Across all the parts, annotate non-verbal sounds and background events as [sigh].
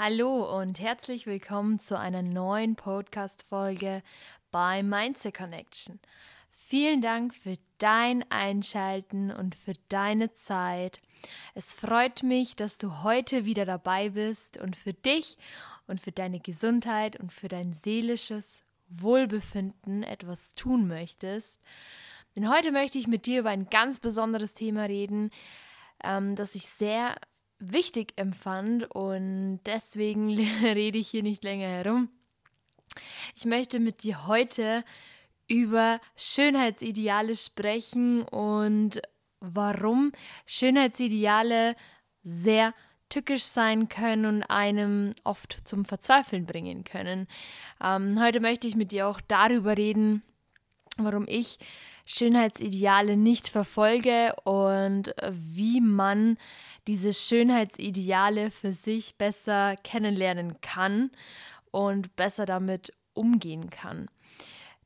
Hallo und herzlich willkommen zu einer neuen Podcast-Folge bei Mindset Connection. Vielen Dank für dein Einschalten und für deine Zeit. Es freut mich, dass du heute wieder dabei bist und für dich und für deine Gesundheit und für dein seelisches Wohlbefinden etwas tun möchtest. Denn heute möchte ich mit dir über ein ganz besonderes Thema reden, ähm, das ich sehr wichtig empfand und deswegen [laughs] rede ich hier nicht länger herum. Ich möchte mit dir heute über Schönheitsideale sprechen und warum Schönheitsideale sehr tückisch sein können und einem oft zum Verzweifeln bringen können. Ähm, heute möchte ich mit dir auch darüber reden, warum ich Schönheitsideale nicht verfolge und wie man diese Schönheitsideale für sich besser kennenlernen kann und besser damit umgehen kann.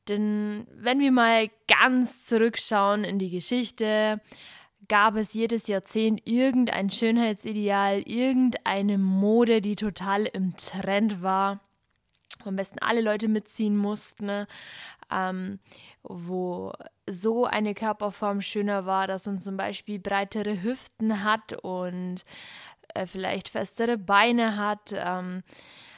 Denn wenn wir mal ganz zurückschauen in die Geschichte, gab es jedes Jahrzehnt irgendein Schönheitsideal, irgendeine Mode, die total im Trend war, wo am besten alle Leute mitziehen mussten, ne? ähm, wo so eine Körperform schöner war, dass man zum Beispiel breitere Hüften hat und äh, vielleicht festere Beine hat, ähm,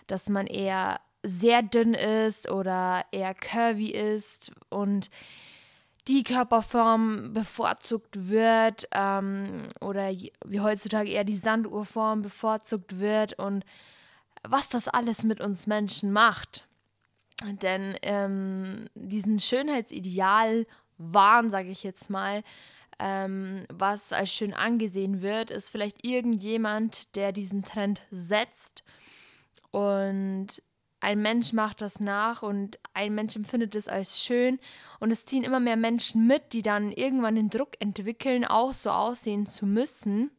dass man eher sehr dünn ist oder eher curvy ist und die Körperform bevorzugt wird ähm, oder wie heutzutage eher die Sanduhrform bevorzugt wird und was das alles mit uns Menschen macht. Denn ähm, diesen Schönheitsideal Wahn, sage ich jetzt mal, ähm, was als schön angesehen wird, ist vielleicht irgendjemand, der diesen Trend setzt und ein Mensch macht das nach und ein Mensch empfindet es als schön und es ziehen immer mehr Menschen mit, die dann irgendwann den Druck entwickeln, auch so aussehen zu müssen.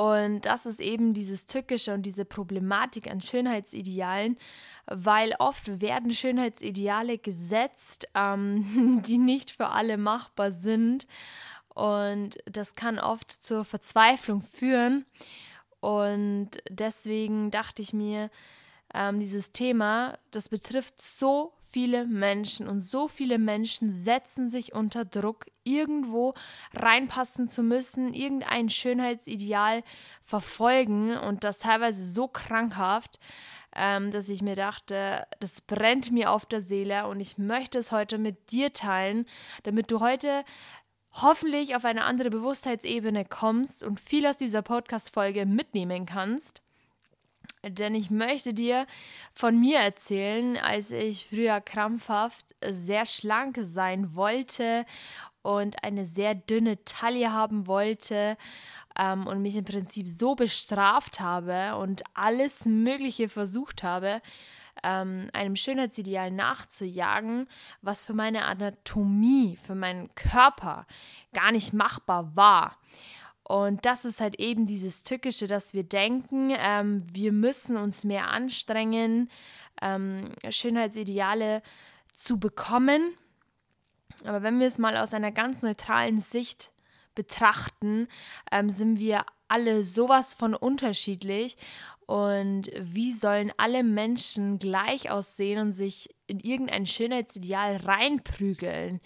Und das ist eben dieses Tückische und diese Problematik an Schönheitsidealen, weil oft werden Schönheitsideale gesetzt, ähm, [laughs] die nicht für alle machbar sind. Und das kann oft zur Verzweiflung führen. Und deswegen dachte ich mir, ähm, dieses Thema, das betrifft so viele Menschen und so viele Menschen setzen sich unter Druck, irgendwo reinpassen zu müssen, irgendein Schönheitsideal verfolgen und das teilweise so krankhaft, ähm, dass ich mir dachte, das brennt mir auf der Seele und ich möchte es heute mit dir teilen, damit du heute hoffentlich auf eine andere Bewusstheitsebene kommst und viel aus dieser Podcast-Folge mitnehmen kannst denn ich möchte dir von mir erzählen, als ich früher krampfhaft sehr schlank sein wollte und eine sehr dünne Taille haben wollte ähm, und mich im Prinzip so bestraft habe und alles Mögliche versucht habe, ähm, einem Schönheitsideal nachzujagen, was für meine Anatomie, für meinen Körper gar nicht machbar war. Und das ist halt eben dieses Tückische, dass wir denken, ähm, wir müssen uns mehr anstrengen, ähm, Schönheitsideale zu bekommen. Aber wenn wir es mal aus einer ganz neutralen Sicht betrachten, ähm, sind wir alle sowas von unterschiedlich. Und wie sollen alle Menschen gleich aussehen und sich in irgendein Schönheitsideal reinprügeln?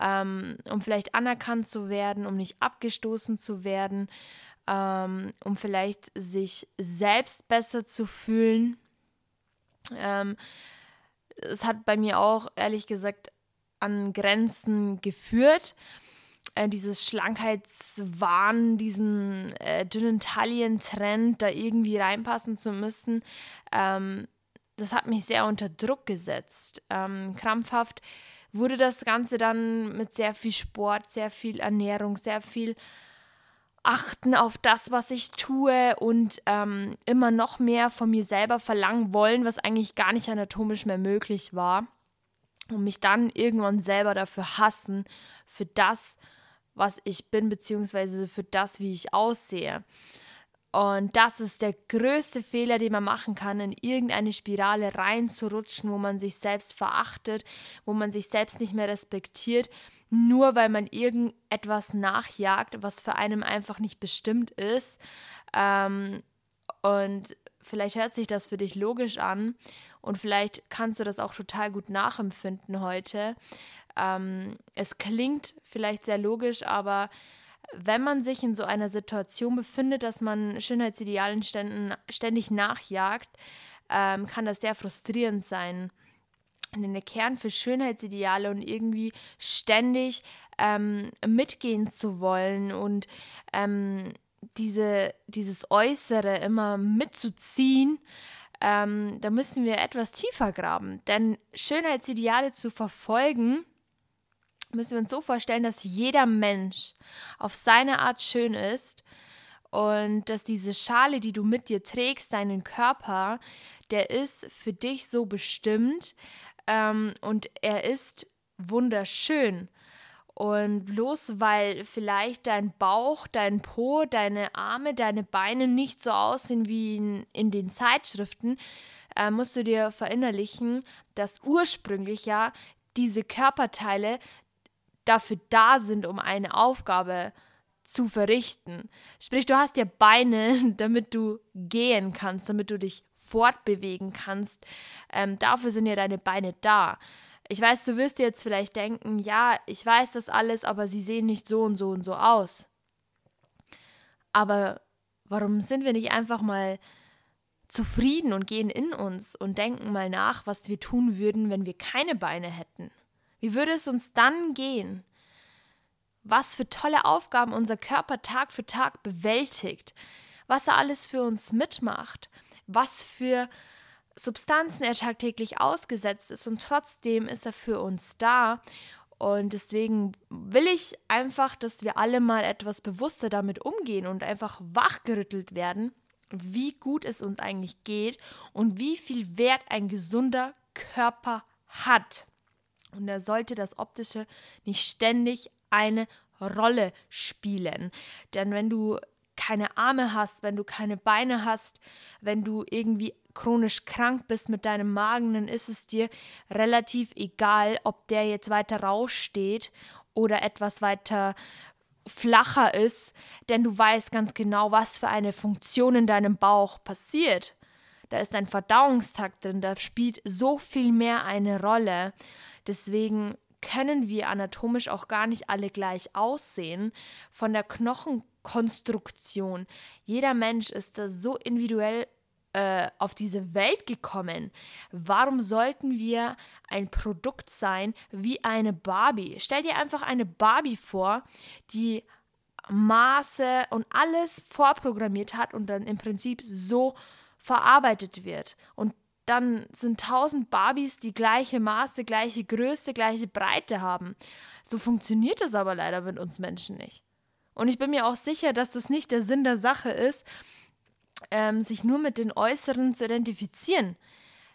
Ähm, um vielleicht anerkannt zu werden, um nicht abgestoßen zu werden, ähm, um vielleicht sich selbst besser zu fühlen. Ähm, es hat bei mir auch, ehrlich gesagt, an Grenzen geführt. Äh, dieses Schlankheitswahn, diesen äh, dünnen Taillentrend, da irgendwie reinpassen zu müssen, ähm, das hat mich sehr unter Druck gesetzt. Ähm, krampfhaft wurde das Ganze dann mit sehr viel Sport, sehr viel Ernährung, sehr viel Achten auf das, was ich tue und ähm, immer noch mehr von mir selber verlangen wollen, was eigentlich gar nicht anatomisch mehr möglich war. Und mich dann irgendwann selber dafür hassen, für das, was ich bin, beziehungsweise für das, wie ich aussehe. Und das ist der größte Fehler, den man machen kann, in irgendeine Spirale reinzurutschen, wo man sich selbst verachtet, wo man sich selbst nicht mehr respektiert, nur weil man irgendetwas nachjagt, was für einen einfach nicht bestimmt ist. Ähm, und vielleicht hört sich das für dich logisch an und vielleicht kannst du das auch total gut nachempfinden heute. Ähm, es klingt vielleicht sehr logisch, aber wenn man sich in so einer Situation befindet, dass man Schönheitsidealen ständig nachjagt, ähm, kann das sehr frustrierend sein. Denn der Kern für Schönheitsideale und irgendwie ständig ähm, mitgehen zu wollen und ähm, diese, dieses Äußere immer mitzuziehen, ähm, da müssen wir etwas tiefer graben. Denn Schönheitsideale zu verfolgen, müssen wir uns so vorstellen, dass jeder Mensch auf seine Art schön ist und dass diese Schale, die du mit dir trägst, deinen Körper, der ist für dich so bestimmt ähm, und er ist wunderschön. Und bloß weil vielleicht dein Bauch, dein Po, deine Arme, deine Beine nicht so aussehen wie in, in den Zeitschriften, äh, musst du dir verinnerlichen, dass ursprünglich ja diese Körperteile dafür da sind, um eine Aufgabe zu verrichten. Sprich, du hast ja Beine, [laughs] damit du gehen kannst, damit du dich fortbewegen kannst. Ähm, dafür sind ja deine Beine da. Ich weiß, du wirst jetzt vielleicht denken, ja, ich weiß das alles, aber sie sehen nicht so und so und so aus. Aber warum sind wir nicht einfach mal zufrieden und gehen in uns und denken mal nach, was wir tun würden, wenn wir keine Beine hätten? Wie würde es uns dann gehen? Was für tolle Aufgaben unser Körper Tag für Tag bewältigt, was er alles für uns mitmacht, was für Substanzen er tagtäglich ausgesetzt ist und trotzdem ist er für uns da. Und deswegen will ich einfach, dass wir alle mal etwas bewusster damit umgehen und einfach wachgerüttelt werden, wie gut es uns eigentlich geht und wie viel Wert ein gesunder Körper hat. Und da sollte das Optische nicht ständig eine Rolle spielen. Denn wenn du keine Arme hast, wenn du keine Beine hast, wenn du irgendwie chronisch krank bist mit deinem Magen, dann ist es dir relativ egal, ob der jetzt weiter raussteht oder etwas weiter flacher ist, denn du weißt ganz genau, was für eine Funktion in deinem Bauch passiert. Da ist ein Verdauungstakt drin, da spielt so viel mehr eine Rolle. Deswegen können wir anatomisch auch gar nicht alle gleich aussehen. Von der Knochenkonstruktion. Jeder Mensch ist da so individuell äh, auf diese Welt gekommen? Warum sollten wir ein Produkt sein wie eine Barbie? Stell dir einfach eine Barbie vor, die Maße und alles vorprogrammiert hat und dann im Prinzip so verarbeitet wird. Und dann sind tausend Barbies, die gleiche Maße, gleiche Größe, gleiche Breite haben. So funktioniert es aber leider mit uns Menschen nicht. Und ich bin mir auch sicher, dass das nicht der Sinn der Sache ist, ähm, sich nur mit den Äußeren zu identifizieren.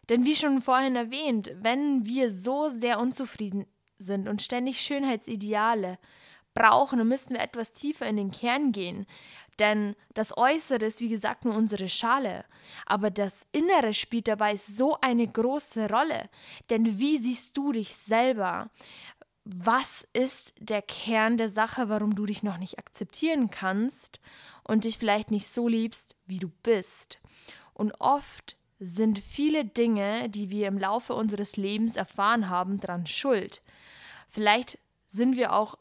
Denn wie schon vorhin erwähnt, wenn wir so sehr unzufrieden sind und ständig Schönheitsideale brauchen, dann müssten wir etwas tiefer in den Kern gehen. Denn das Äußere ist, wie gesagt, nur unsere Schale. Aber das Innere spielt dabei so eine große Rolle. Denn wie siehst du dich selber? was ist der Kern der Sache, warum du dich noch nicht akzeptieren kannst und dich vielleicht nicht so liebst, wie du bist. Und oft sind viele Dinge, die wir im Laufe unseres Lebens erfahren haben, dran schuld. Vielleicht sind wir auch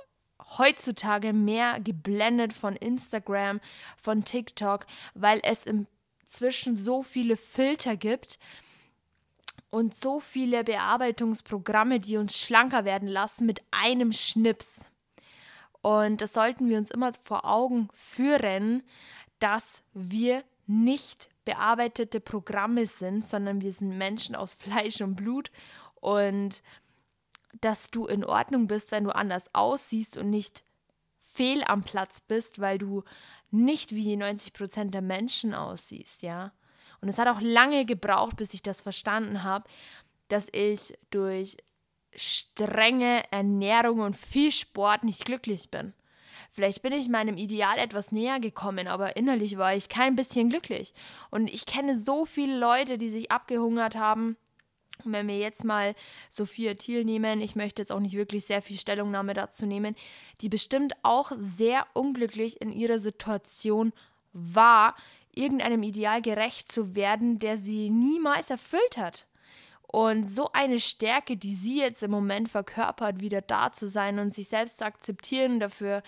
heutzutage mehr geblendet von Instagram, von TikTok, weil es inzwischen so viele Filter gibt, und so viele Bearbeitungsprogramme, die uns schlanker werden lassen mit einem Schnips. Und das sollten wir uns immer vor Augen führen, dass wir nicht bearbeitete Programme sind, sondern wir sind Menschen aus Fleisch und Blut und dass du in Ordnung bist, wenn du anders aussiehst und nicht fehl am Platz bist, weil du nicht wie 90 Prozent der Menschen aussiehst, ja. Und es hat auch lange gebraucht, bis ich das verstanden habe, dass ich durch strenge Ernährung und viel Sport nicht glücklich bin. Vielleicht bin ich meinem Ideal etwas näher gekommen, aber innerlich war ich kein bisschen glücklich. Und ich kenne so viele Leute, die sich abgehungert haben. Wenn wir jetzt mal Sophia Thiel nehmen, ich möchte jetzt auch nicht wirklich sehr viel Stellungnahme dazu nehmen, die bestimmt auch sehr unglücklich in ihrer Situation war, irgendeinem Ideal gerecht zu werden, der sie niemals erfüllt hat. Und so eine Stärke, die sie jetzt im Moment verkörpert, wieder da zu sein und sich selbst zu akzeptieren, dafür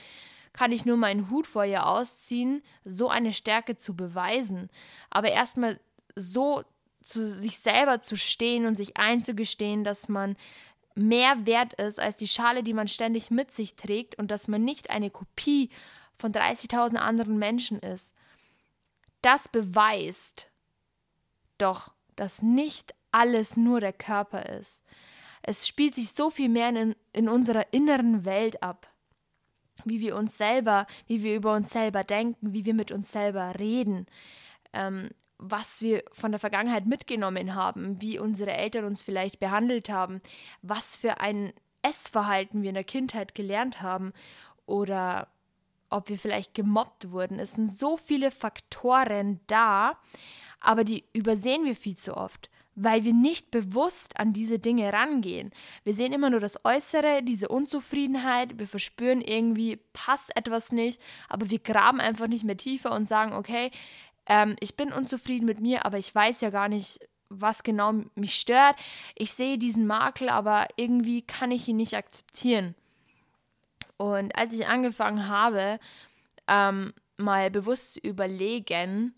kann ich nur meinen Hut vor ihr ausziehen, so eine Stärke zu beweisen. Aber erstmal so zu sich selber zu stehen und sich einzugestehen, dass man mehr wert ist als die Schale, die man ständig mit sich trägt und dass man nicht eine Kopie von 30.000 anderen Menschen ist. Das beweist doch, dass nicht alles nur der Körper ist. Es spielt sich so viel mehr in, in unserer inneren Welt ab. Wie wir uns selber, wie wir über uns selber denken, wie wir mit uns selber reden, ähm, was wir von der Vergangenheit mitgenommen haben, wie unsere Eltern uns vielleicht behandelt haben, was für ein Essverhalten wir in der Kindheit gelernt haben oder ob wir vielleicht gemobbt wurden. Es sind so viele Faktoren da, aber die übersehen wir viel zu oft weil wir nicht bewusst an diese Dinge rangehen. Wir sehen immer nur das Äußere, diese Unzufriedenheit, wir verspüren irgendwie, passt etwas nicht, aber wir graben einfach nicht mehr tiefer und sagen, okay, ähm, ich bin unzufrieden mit mir, aber ich weiß ja gar nicht, was genau mich stört. Ich sehe diesen Makel, aber irgendwie kann ich ihn nicht akzeptieren. Und als ich angefangen habe, ähm, mal bewusst zu überlegen,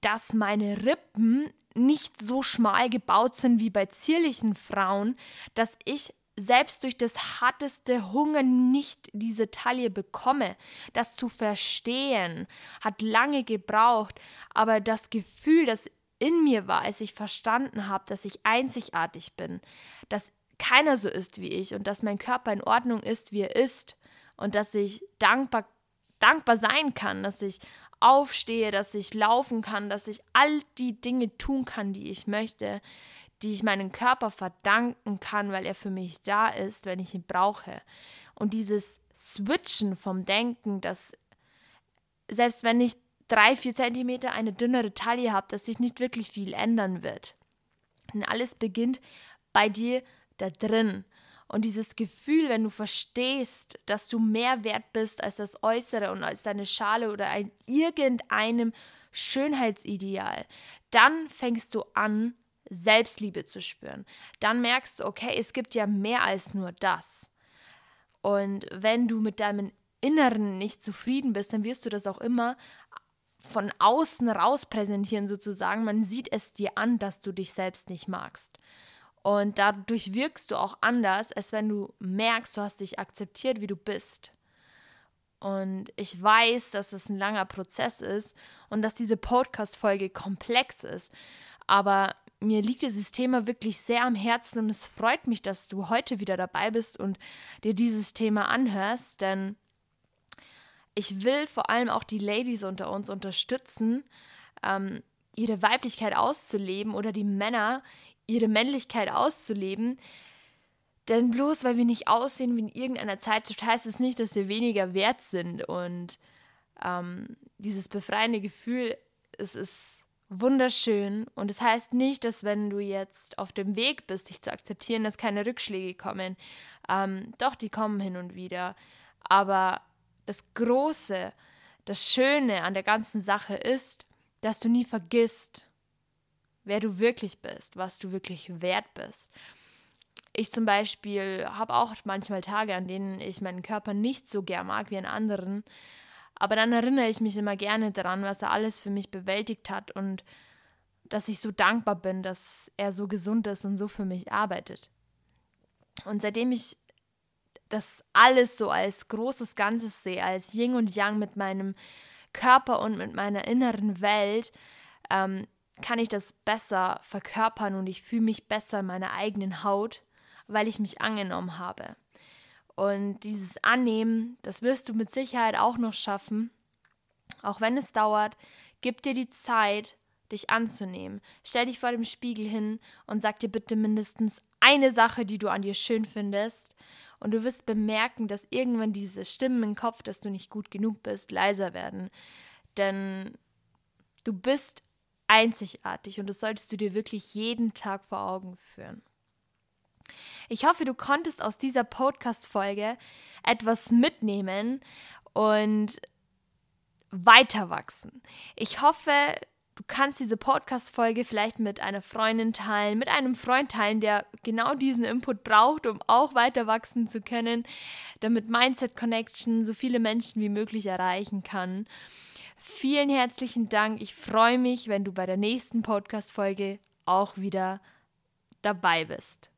dass meine Rippen nicht so schmal gebaut sind wie bei zierlichen Frauen, dass ich selbst durch das harteste Hunger nicht diese Taille bekomme. Das zu verstehen hat lange gebraucht, aber das Gefühl, das in mir war, als ich verstanden habe, dass ich einzigartig bin, dass keiner so ist wie ich und dass mein Körper in Ordnung ist, wie er ist und dass ich dankbar dankbar sein kann, dass ich aufstehe, dass ich laufen kann, dass ich all die Dinge tun kann, die ich möchte, die ich meinem Körper verdanken kann, weil er für mich da ist, wenn ich ihn brauche. Und dieses Switchen vom Denken, dass selbst wenn ich drei, vier Zentimeter eine dünnere Taille habe, dass sich nicht wirklich viel ändern wird. Denn alles beginnt bei dir da drin. Und dieses Gefühl, wenn du verstehst, dass du mehr wert bist als das Äußere und als deine Schale oder ein irgendeinem Schönheitsideal, dann fängst du an, Selbstliebe zu spüren. Dann merkst du, okay, es gibt ja mehr als nur das. Und wenn du mit deinem Inneren nicht zufrieden bist, dann wirst du das auch immer von außen raus präsentieren, sozusagen. Man sieht es dir an, dass du dich selbst nicht magst. Und dadurch wirkst du auch anders, als wenn du merkst, du hast dich akzeptiert, wie du bist. Und ich weiß, dass es ein langer Prozess ist und dass diese Podcast-Folge komplex ist. Aber mir liegt dieses Thema wirklich sehr am Herzen und es freut mich, dass du heute wieder dabei bist und dir dieses Thema anhörst, denn ich will vor allem auch die Ladies unter uns unterstützen, ähm, ihre Weiblichkeit auszuleben oder die Männer ihre Männlichkeit auszuleben. Denn bloß weil wir nicht aussehen wie in irgendeiner Zeitschrift, heißt es nicht, dass wir weniger wert sind. Und ähm, dieses befreiende Gefühl, es ist wunderschön. Und es das heißt nicht, dass wenn du jetzt auf dem Weg bist, dich zu akzeptieren, dass keine Rückschläge kommen. Ähm, doch, die kommen hin und wieder. Aber das Große, das Schöne an der ganzen Sache ist, dass du nie vergisst, wer du wirklich bist, was du wirklich wert bist. Ich zum Beispiel habe auch manchmal Tage, an denen ich meinen Körper nicht so gern mag wie an anderen. Aber dann erinnere ich mich immer gerne daran, was er alles für mich bewältigt hat und dass ich so dankbar bin, dass er so gesund ist und so für mich arbeitet. Und seitdem ich das alles so als großes Ganzes sehe, als Yin und Yang mit meinem Körper und mit meiner inneren Welt, ähm, kann ich das besser verkörpern und ich fühle mich besser in meiner eigenen Haut, weil ich mich angenommen habe. Und dieses Annehmen, das wirst du mit Sicherheit auch noch schaffen. Auch wenn es dauert, gib dir die Zeit, dich anzunehmen. Stell dich vor dem Spiegel hin und sag dir bitte mindestens eine Sache, die du an dir schön findest. Und du wirst bemerken, dass irgendwann diese Stimmen im Kopf, dass du nicht gut genug bist, leiser werden. Denn du bist einzigartig und das solltest du dir wirklich jeden Tag vor Augen führen. Ich hoffe, du konntest aus dieser Podcast-Folge etwas mitnehmen und weiter wachsen. Ich hoffe, du kannst diese Podcast-Folge vielleicht mit einer Freundin teilen, mit einem Freund teilen, der genau diesen Input braucht, um auch weiter wachsen zu können, damit Mindset Connection so viele Menschen wie möglich erreichen kann. Vielen herzlichen Dank. Ich freue mich, wenn du bei der nächsten Podcast-Folge auch wieder dabei bist.